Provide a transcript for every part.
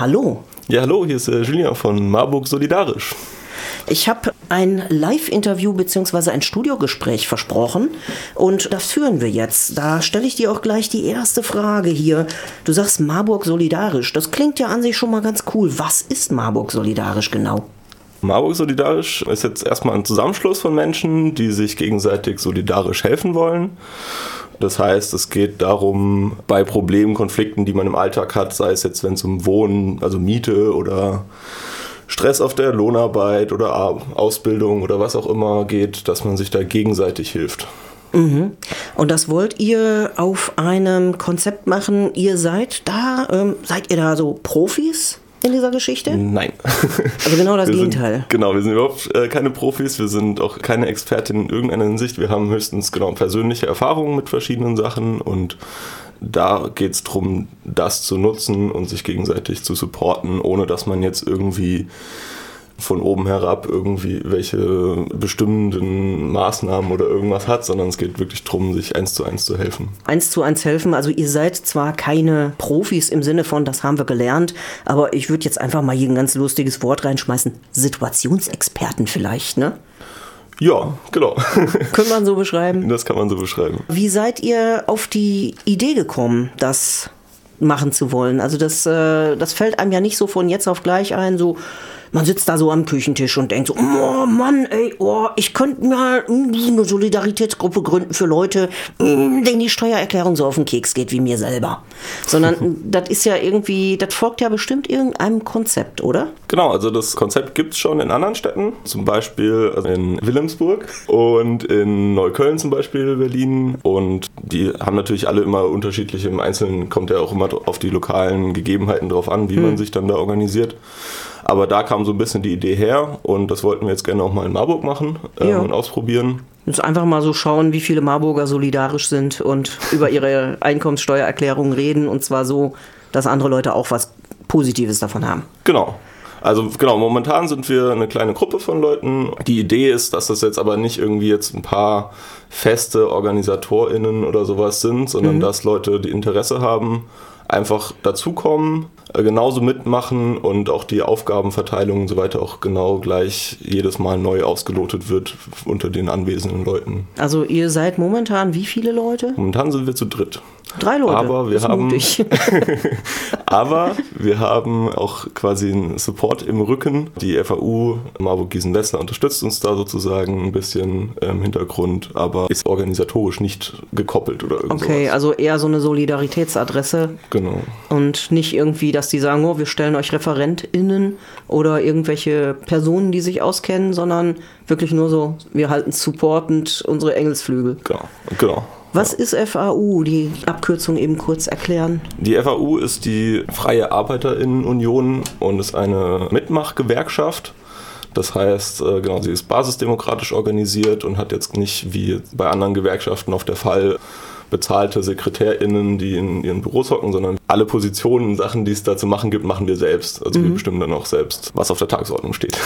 Hallo. Ja, hallo, hier ist äh, Julian von Marburg Solidarisch. Ich habe ein Live-Interview bzw. ein Studiogespräch versprochen und das führen wir jetzt. Da stelle ich dir auch gleich die erste Frage hier. Du sagst Marburg Solidarisch. Das klingt ja an sich schon mal ganz cool. Was ist Marburg Solidarisch genau? Marburg Solidarisch ist jetzt erstmal ein Zusammenschluss von Menschen, die sich gegenseitig solidarisch helfen wollen. Das heißt, es geht darum, bei Problemen, Konflikten, die man im Alltag hat, sei es jetzt, wenn es um Wohnen, also Miete oder Stress auf der Lohnarbeit oder Ausbildung oder was auch immer geht, dass man sich da gegenseitig hilft. Mhm. Und das wollt ihr auf einem Konzept machen? Ihr seid da, ähm, seid ihr da so Profis? In dieser Geschichte? Nein. Also genau das wir Gegenteil. Sind, genau, wir sind überhaupt äh, keine Profis, wir sind auch keine Expertin in irgendeiner Hinsicht. Wir haben höchstens genau persönliche Erfahrungen mit verschiedenen Sachen und da geht es darum, das zu nutzen und sich gegenseitig zu supporten, ohne dass man jetzt irgendwie von oben herab irgendwie welche bestimmenden Maßnahmen oder irgendwas hat, sondern es geht wirklich darum, sich eins zu eins zu helfen. Eins zu eins helfen, also ihr seid zwar keine Profis im Sinne von, das haben wir gelernt, aber ich würde jetzt einfach mal hier ein ganz lustiges Wort reinschmeißen, Situationsexperten vielleicht, ne? Ja, genau. Können man so beschreiben? Das kann man so beschreiben. Wie seid ihr auf die Idee gekommen, das machen zu wollen? Also das, äh, das fällt einem ja nicht so von jetzt auf gleich ein, so man sitzt da so am Küchentisch und denkt so, oh Mann, ey, oh, ich könnte mal eine Solidaritätsgruppe gründen für Leute, mm, denen die Steuererklärung so auf den Keks geht wie mir selber. Sondern das ist ja irgendwie, das folgt ja bestimmt irgendeinem Konzept, oder? Genau, also das Konzept gibt es schon in anderen Städten, zum Beispiel in Wilhelmsburg und in Neukölln zum Beispiel, Berlin. Und die haben natürlich alle immer unterschiedliche, im Einzelnen kommt ja auch immer auf die lokalen Gegebenheiten drauf an, wie hm. man sich dann da organisiert. Aber da kam so ein bisschen die Idee her und das wollten wir jetzt gerne auch mal in Marburg machen ähm, ja. und ausprobieren. Jetzt einfach mal so schauen, wie viele Marburger solidarisch sind und über ihre Einkommenssteuererklärung reden und zwar so, dass andere Leute auch was Positives davon haben. Genau. Also genau, momentan sind wir eine kleine Gruppe von Leuten. Die Idee ist, dass das jetzt aber nicht irgendwie jetzt ein paar feste OrganisatorInnen oder sowas sind, sondern mhm. dass Leute, die Interesse haben, einfach dazukommen, äh, genauso mitmachen und auch die Aufgabenverteilung und so weiter auch genau gleich jedes Mal neu ausgelotet wird unter den anwesenden Leuten. Also ihr seid momentan wie viele Leute? Momentan sind wir zu dritt. Drei Leute. Aber wir haben, aber wir haben auch quasi einen Support im Rücken. Die FAU Marburg Gießen-Wessler unterstützt uns da sozusagen ein bisschen im Hintergrund, aber ist organisatorisch nicht gekoppelt oder irgendwas. Okay, also eher so eine Solidaritätsadresse. Genau. Und nicht irgendwie, dass die sagen, oh, wir stellen euch ReferentInnen oder irgendwelche Personen, die sich auskennen, sondern wirklich nur so, wir halten supportend unsere Engelsflügel. Genau, genau. Was ist FAU? Die Abkürzung eben kurz erklären. Die FAU ist die Freie Arbeiterinnenunion und ist eine Mitmachgewerkschaft. Das heißt, äh, genau, sie ist basisdemokratisch organisiert und hat jetzt nicht wie bei anderen Gewerkschaften auf der Fall bezahlte SekretärInnen, die in ihren Büros hocken, sondern alle Positionen, Sachen, die es da zu machen gibt, machen wir selbst. Also mhm. wir bestimmen dann auch selbst, was auf der Tagesordnung steht.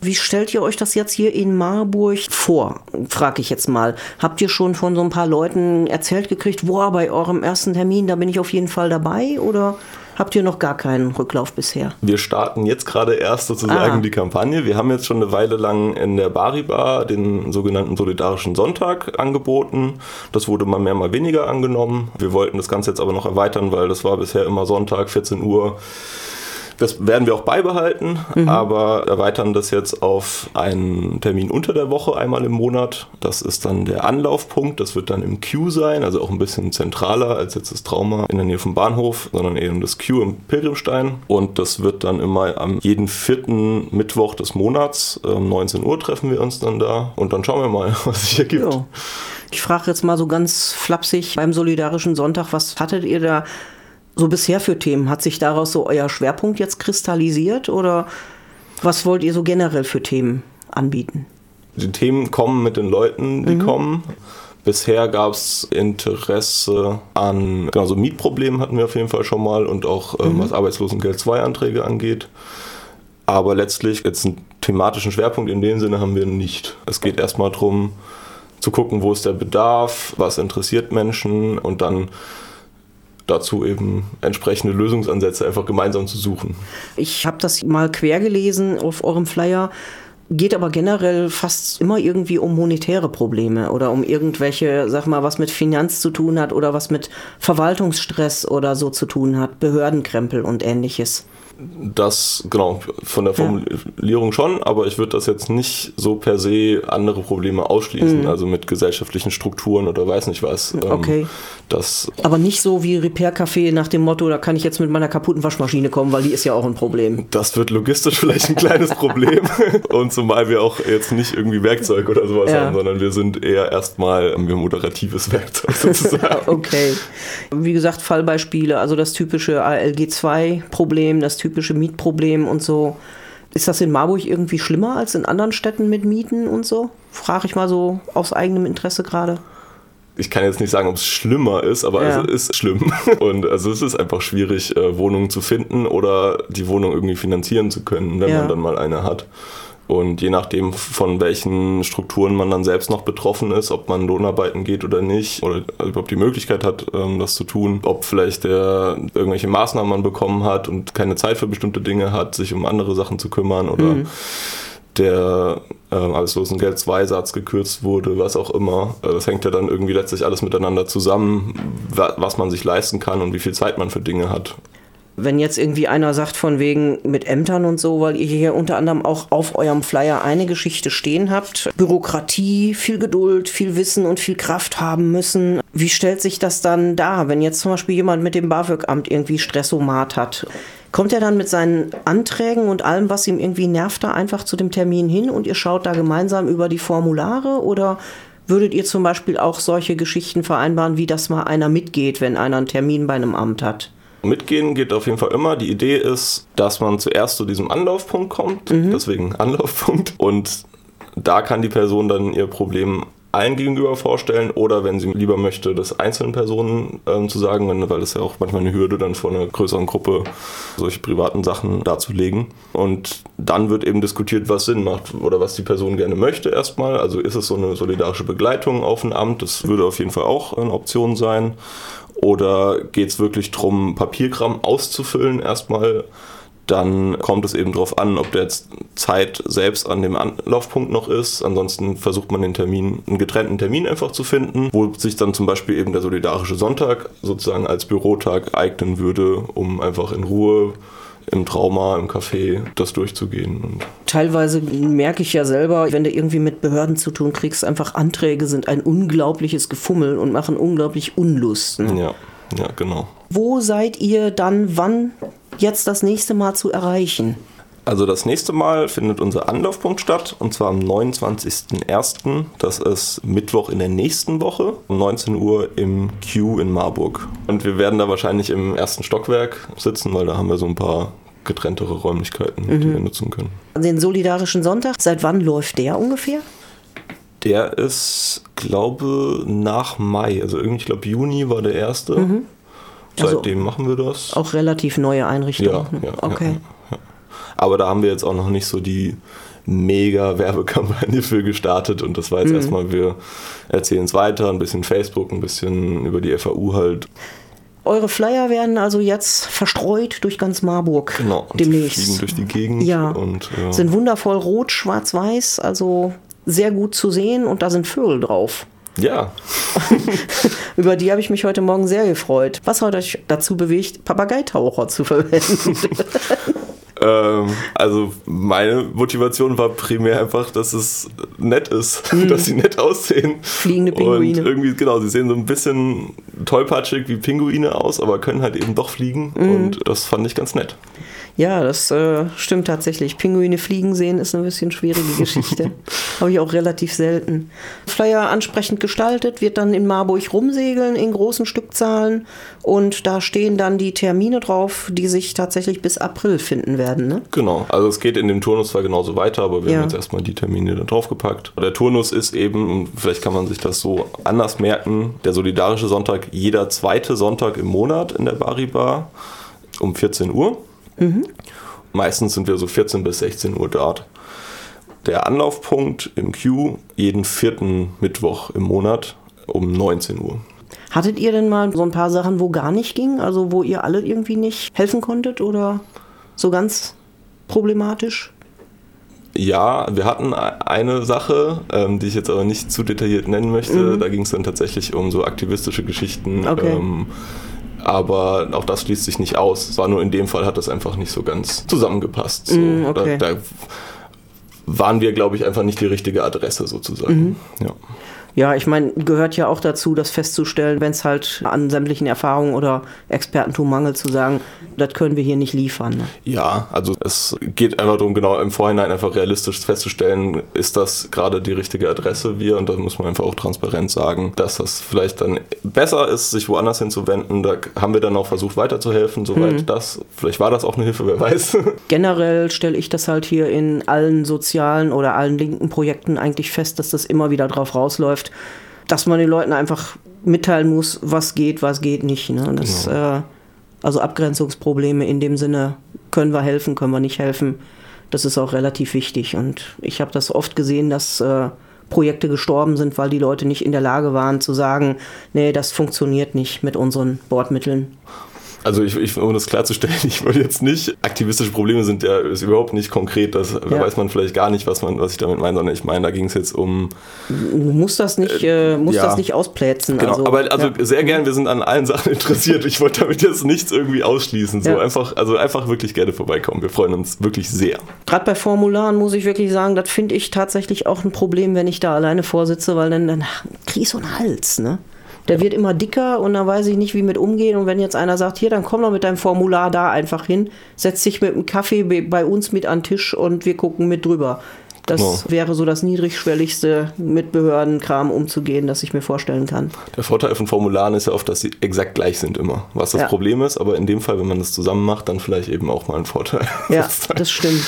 Wie stellt ihr euch das jetzt hier in Marburg vor? Frage ich jetzt mal. Habt ihr schon von so ein paar Leuten erzählt gekriegt, boah, bei eurem ersten Termin, da bin ich auf jeden Fall dabei? Oder habt ihr noch gar keinen Rücklauf bisher? Wir starten jetzt gerade erst sozusagen ah. die Kampagne. Wir haben jetzt schon eine Weile lang in der Baribar den sogenannten Solidarischen Sonntag angeboten. Das wurde mal mehr, mal weniger angenommen. Wir wollten das Ganze jetzt aber noch erweitern, weil das war bisher immer Sonntag, 14 Uhr. Das werden wir auch beibehalten, mhm. aber erweitern das jetzt auf einen Termin unter der Woche einmal im Monat. Das ist dann der Anlaufpunkt. Das wird dann im Q sein, also auch ein bisschen zentraler als jetzt das Trauma in der Nähe vom Bahnhof, sondern eben das Q im Pilgrimstein. Und das wird dann immer am jeden vierten Mittwoch des Monats, um 19 Uhr treffen wir uns dann da und dann schauen wir mal, was sich ergibt. Jo. Ich frage jetzt mal so ganz flapsig beim Solidarischen Sonntag, was hattet ihr da so bisher für Themen? Hat sich daraus so euer Schwerpunkt jetzt kristallisiert oder was wollt ihr so generell für Themen anbieten? Die Themen kommen mit den Leuten, die mhm. kommen. Bisher gab es Interesse an, genau, so Mietproblemen hatten wir auf jeden Fall schon mal und auch ähm, mhm. was Arbeitslosengeld 2 Anträge angeht. Aber letztlich jetzt einen thematischen Schwerpunkt in dem Sinne haben wir nicht. Es geht erstmal darum zu gucken, wo ist der Bedarf, was interessiert Menschen und dann dazu eben entsprechende Lösungsansätze einfach gemeinsam zu suchen. Ich habe das mal quer gelesen auf eurem Flyer geht aber generell fast immer irgendwie um monetäre Probleme oder um irgendwelche, sag mal, was mit Finanz zu tun hat oder was mit Verwaltungsstress oder so zu tun hat, Behördenkrempel und ähnliches. Das, genau, von der Formulierung ja. schon, aber ich würde das jetzt nicht so per se andere Probleme ausschließen, mhm. also mit gesellschaftlichen Strukturen oder weiß nicht was. Ähm, okay. Das aber nicht so wie Repair Café nach dem Motto, da kann ich jetzt mit meiner kaputten Waschmaschine kommen, weil die ist ja auch ein Problem. Das wird logistisch vielleicht ein kleines Problem. Und zumal wir auch jetzt nicht irgendwie Werkzeug oder sowas ja. haben, sondern wir sind eher erstmal wir moderatives Werkzeug sozusagen. okay. Wie gesagt, Fallbeispiele, also das typische ALG2-Problem, das typische typische Mietproblem und so. Ist das in Marburg irgendwie schlimmer als in anderen Städten mit Mieten und so? Frage ich mal so aus eigenem Interesse gerade. Ich kann jetzt nicht sagen, ob es schlimmer ist, aber ja. es ist schlimm. Und also es ist einfach schwierig, äh, Wohnungen zu finden oder die Wohnung irgendwie finanzieren zu können, wenn ja. man dann mal eine hat. Und je nachdem, von welchen Strukturen man dann selbst noch betroffen ist, ob man Lohnarbeiten geht oder nicht, oder überhaupt die Möglichkeit hat, ähm, das zu tun, ob vielleicht der irgendwelche Maßnahmen man bekommen hat und keine Zeit für bestimmte Dinge hat, sich um andere Sachen zu kümmern oder mhm. der ähm, Arbeitslosengeld 2 Satz gekürzt wurde, was auch immer. Äh, das hängt ja dann irgendwie letztlich alles miteinander zusammen, was man sich leisten kann und wie viel Zeit man für Dinge hat wenn jetzt irgendwie einer sagt von wegen mit Ämtern und so, weil ihr hier unter anderem auch auf eurem Flyer eine Geschichte stehen habt, Bürokratie, viel Geduld, viel Wissen und viel Kraft haben müssen. Wie stellt sich das dann dar, wenn jetzt zum Beispiel jemand mit dem BAföG-Amt irgendwie Stressomat hat? Kommt er dann mit seinen Anträgen und allem, was ihm irgendwie nervt, da einfach zu dem Termin hin und ihr schaut da gemeinsam über die Formulare oder würdet ihr zum Beispiel auch solche Geschichten vereinbaren, wie dass mal einer mitgeht, wenn einer einen Termin bei einem Amt hat? Mitgehen geht auf jeden Fall immer. Die Idee ist, dass man zuerst zu diesem Anlaufpunkt kommt, mhm. deswegen Anlaufpunkt. Und da kann die Person dann ihr Problem allen gegenüber vorstellen oder wenn sie lieber möchte, das einzelnen Personen ähm, zu sagen, weil das ja auch manchmal eine Hürde dann vor einer größeren Gruppe solche privaten Sachen darzulegen. Und dann wird eben diskutiert, was Sinn macht oder was die Person gerne möchte erstmal. Also ist es so eine solidarische Begleitung auf ein Amt, das würde auf jeden Fall auch eine Option sein. Oder geht es wirklich darum, Papierkram auszufüllen erstmal? Dann kommt es eben darauf an, ob der jetzt Zeit selbst an dem Anlaufpunkt noch ist. Ansonsten versucht man den Termin, einen getrennten Termin einfach zu finden, wo sich dann zum Beispiel eben der solidarische Sonntag sozusagen als Bürotag eignen würde, um einfach in Ruhe im Trauma, im Café das durchzugehen. Und Teilweise merke ich ja selber, wenn du irgendwie mit Behörden zu tun kriegst, einfach Anträge sind ein unglaubliches Gefummel und machen unglaublich Unlust. Ne? Ja, ja, genau. Wo seid ihr dann wann jetzt das nächste Mal zu erreichen? Also das nächste Mal findet unser Anlaufpunkt statt und zwar am 29.01. Das ist Mittwoch in der nächsten Woche um 19 Uhr im Q in Marburg. Und wir werden da wahrscheinlich im ersten Stockwerk sitzen, weil da haben wir so ein paar getrenntere Räumlichkeiten, mhm. die wir nutzen können. Den Solidarischen Sonntag, seit wann läuft der ungefähr? Der ist, glaube nach Mai, also irgendwie, ich glaube Juni war der erste. Mhm. Seitdem also machen wir das. Auch relativ neue Einrichtung. Ja, ja okay. Ja. Aber da haben wir jetzt auch noch nicht so die mega Werbekampagne für gestartet und das war jetzt mhm. erstmal, wir erzählen es weiter, ein bisschen Facebook, ein bisschen über die FAU halt. Eure Flyer werden also jetzt verstreut durch ganz Marburg genau, demnächst. fliegen durch die Gegend ja. und ja. sind wundervoll rot, schwarz, weiß, also sehr gut zu sehen und da sind Vögel drauf. Ja. Über die habe ich mich heute Morgen sehr gefreut. Was hat euch dazu bewegt, Papageitaucher zu verwenden? Ähm, also meine Motivation war primär einfach, dass es nett ist, mhm. dass sie nett aussehen. Fliegende Pinguine. Und irgendwie, genau, sie sehen so ein bisschen tollpatschig wie Pinguine aus, aber können halt eben doch fliegen. Mhm. Und das fand ich ganz nett. Ja, das äh, stimmt tatsächlich. Pinguine fliegen sehen ist eine bisschen schwierige Geschichte. Habe ich auch relativ selten. Flyer ansprechend gestaltet, wird dann in Marburg rumsegeln in großen Stückzahlen und da stehen dann die Termine drauf, die sich tatsächlich bis April finden werden. Ne? Genau, also es geht in dem Turnus zwar genauso weiter, aber wir ja. haben jetzt erstmal die Termine da draufgepackt. Der Turnus ist eben, vielleicht kann man sich das so anders merken, der solidarische Sonntag jeder zweite Sonntag im Monat in der Baribar um 14 Uhr. Mhm. Meistens sind wir so 14 bis 16 Uhr dort. Der Anlaufpunkt im Q jeden vierten Mittwoch im Monat um 19 Uhr. Hattet ihr denn mal so ein paar Sachen, wo gar nicht ging? Also wo ihr alle irgendwie nicht helfen konntet oder so ganz problematisch? Ja, wir hatten eine Sache, ähm, die ich jetzt aber nicht zu detailliert nennen möchte. Mhm. Da ging es dann tatsächlich um so aktivistische Geschichten. Okay. Ähm, aber auch das schließt sich nicht aus. Es war nur in dem Fall, hat das einfach nicht so ganz zusammengepasst. So, mm, okay. da, da, waren wir, glaube ich, einfach nicht die richtige Adresse sozusagen. Mhm. Ja. Ja, ich meine, gehört ja auch dazu, das festzustellen, wenn es halt an sämtlichen Erfahrungen oder Expertentum mangelt, zu sagen, das können wir hier nicht liefern. Ne? Ja, also es geht einfach darum, genau im Vorhinein einfach realistisch festzustellen, ist das gerade die richtige Adresse wir und da muss man einfach auch transparent sagen, dass das vielleicht dann besser ist, sich woanders hinzuwenden. Da haben wir dann auch versucht weiterzuhelfen, soweit mhm. das, vielleicht war das auch eine Hilfe, wer weiß. Generell stelle ich das halt hier in allen sozialen oder allen linken Projekten eigentlich fest, dass das immer wieder drauf rausläuft, dass man den Leuten einfach mitteilen muss, was geht, was geht nicht. Ne? Das, genau. äh, also Abgrenzungsprobleme in dem Sinne, können wir helfen, können wir nicht helfen, das ist auch relativ wichtig. Und ich habe das oft gesehen, dass äh, Projekte gestorben sind, weil die Leute nicht in der Lage waren zu sagen, nee, das funktioniert nicht mit unseren Bordmitteln also ich, ich, um das klarzustellen, ich wollte jetzt nicht, aktivistische Probleme sind ja ist überhaupt nicht konkret, das ja. weiß man vielleicht gar nicht, was man, was ich damit meine, sondern ich meine, da ging es jetzt um. Du musst das nicht, äh, musst ja. das nicht ausplätzen. Genau, also, aber also ja. sehr gern, wir sind an allen Sachen interessiert. Ich wollte damit jetzt nichts irgendwie ausschließen. So einfach, also einfach wirklich gerne vorbeikommen. Wir freuen uns wirklich sehr. Gerade bei Formularen muss ich wirklich sagen, das finde ich tatsächlich auch ein Problem, wenn ich da alleine vorsitze, weil dann, dann krieg ich so einen Hals, ne? Der wird immer dicker und dann weiß ich nicht, wie mit umgehen. Und wenn jetzt einer sagt, hier, dann komm doch mit deinem Formular da einfach hin, setz dich mit einem Kaffee bei uns mit an den Tisch und wir gucken mit drüber. Das genau. wäre so das niedrigschwelligste, mit Behördenkram umzugehen, das ich mir vorstellen kann. Der Vorteil von Formularen ist ja oft, dass sie exakt gleich sind immer. Was das ja. Problem ist, aber in dem Fall, wenn man das zusammen macht, dann vielleicht eben auch mal ein Vorteil. Ja, das stimmt.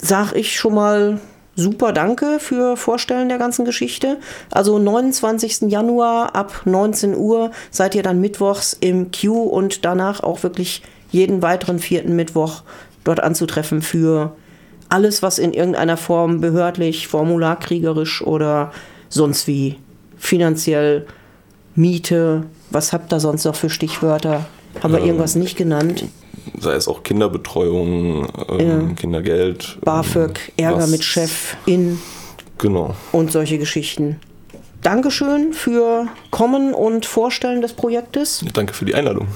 Sag ich schon mal super Danke für Vorstellen der ganzen Geschichte. Also 29. Januar ab 19 Uhr seid ihr dann mittwochs im Q und danach auch wirklich jeden weiteren vierten Mittwoch dort anzutreffen für alles, was in irgendeiner Form behördlich, formularkriegerisch oder sonst wie finanziell Miete, was habt ihr sonst noch für Stichwörter? Haben wir ähm, irgendwas nicht genannt? Sei es auch Kinderbetreuung, ähm, ja. Kindergeld. BAföG, ähm, Ärger mit Chef, in. Genau. Und solche Geschichten. Dankeschön für Kommen und Vorstellen des Projektes. Danke für die Einladung.